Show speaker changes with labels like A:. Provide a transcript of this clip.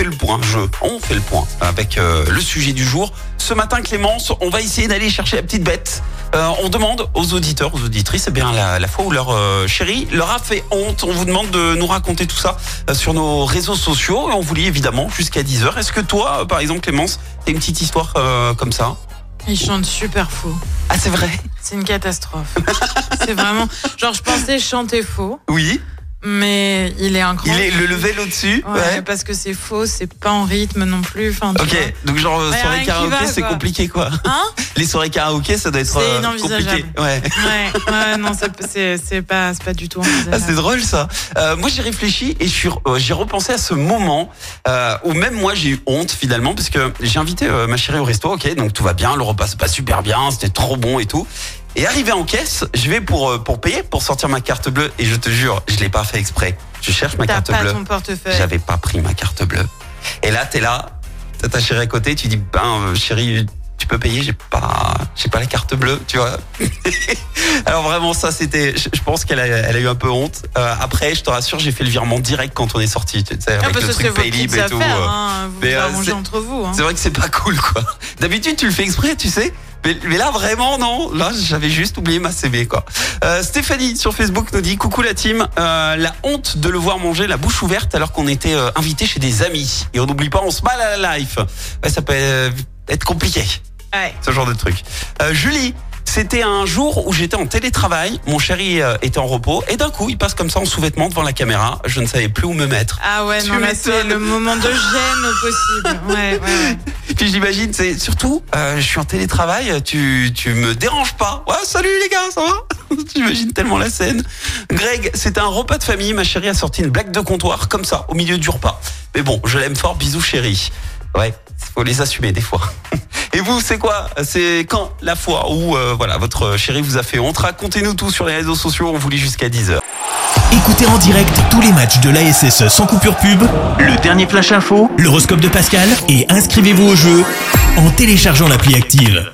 A: fait le point, je, on fait le point avec euh, le sujet du jour. Ce matin, Clémence, on va essayer d'aller chercher la petite bête. Euh, on demande aux auditeurs, aux auditrices, eh bien la, la fois où leur euh, chéri leur a fait honte. On vous demande de nous raconter tout ça euh, sur nos réseaux sociaux et on vous lit évidemment jusqu'à 10h. Est-ce que toi, par exemple, Clémence, t'as une petite histoire comme ça?
B: Il chante super faux.
A: Ah, c'est vrai?
B: C'est une catastrophe. c'est vraiment. Genre, je pensais chanter faux,
A: Oui.
B: Mais il est incroyable.
A: Il est le level au-dessus.
B: Ouais, parce que c'est faux, c'est pas en rythme non plus. Enfin,
A: Ok,
B: vois.
A: donc genre
B: Ouais,
A: soirée karaoké, c'est compliqué quoi.
B: Hein
A: Les soirées karaoké, ça doit être
B: C'est
A: euh,
B: inenvisageable.
A: compliqué. Ouais.
B: Ouais, ouais, non, c'est pas, c'est pas du tout
A: Ah, c'est drôle ça. Euh, moi j'ai réfléchi et euh, j'ai repensé à ce moment euh, où même moi j'ai eu honte finalement parce que j'ai invité euh, ma chérie au resto, ok, donc tout va bien, le repas se passe super bien, c'était trop bon et tout. Et arrivé en caisse, je vais pour euh, pour payer, pour sortir ma carte bleue et je te jure, je l'ai pas fait exprès. Je cherche ma carte
B: pas
A: bleue.
B: ton portefeuille.
A: J'avais pas pris ma carte bleue. Et là, t'es là, t'as ta chérie à côté, tu dis, ben, euh, chérie, tu peux payer, j'ai pas, j'ai pas la carte bleue, tu vois. Alors vraiment, ça, c'était, je je pense qu'elle a, elle a eu un peu honte. Euh, après, je te rassure, j'ai fait le virement direct quand on est sorti, tu sais,
B: Ah,
A: avec
B: parce
A: le truc Paylib et tout.
B: affaires, hein. Vous
A: Mais,
B: vous
A: euh,
B: entre vous. Hein.
A: C'est vrai que c'est pas cool, quoi. D'habitude, tu le fais exprès, tu sais. Mais, mais là, vraiment, non. Là, j'avais juste oublié ma CV, quoi. Euh, Stéphanie, sur Facebook, nous dit Coucou la team. Euh, la honte de le voir manger la bouche ouverte alors qu'on était euh, invité chez des amis. Et on n'oublie pas, on se mal à la life. Ouais, ça peut euh, être compliqué,
B: Ouais.
A: ce genre de truc. Euh, Julie. C'était un jour où j'étais en télétravail, mon chéri euh, était en repos et d'un coup il passe comme ça en sous-vêtements devant la caméra, je ne savais plus où me mettre.
B: Ah ouais,
A: Tu
B: non, là, c'est le moment de gêne au possible. Ouais, ouais, ouais.
A: Puis j'imagine, c'est surtout, euh, je suis en télétravail, tu, tu me déranges pas. Ouais, salut les gars, ça va? J'imagine tellement la scène. Greg, c'était un repas de famille, ma chérie a sorti une blague de comptoir, comme ça, au milieu du repas. Mais bon, je l'aime fort, bisous chérie. Ouais, faut les assumer des fois. Et vous, c'est quoi C'est quand la fois où euh, voilà votre chérie vous a fait honte? Racontez-nous tout sur les réseaux sociaux, on vous lit jusqu'à 10h.
C: Écoutez en direct tous les matchs de l'ASSE sans coupure pub, le dernier flash info, l'horoscope de Pascal et inscrivez-vous au jeu en téléchargeant l'appli active.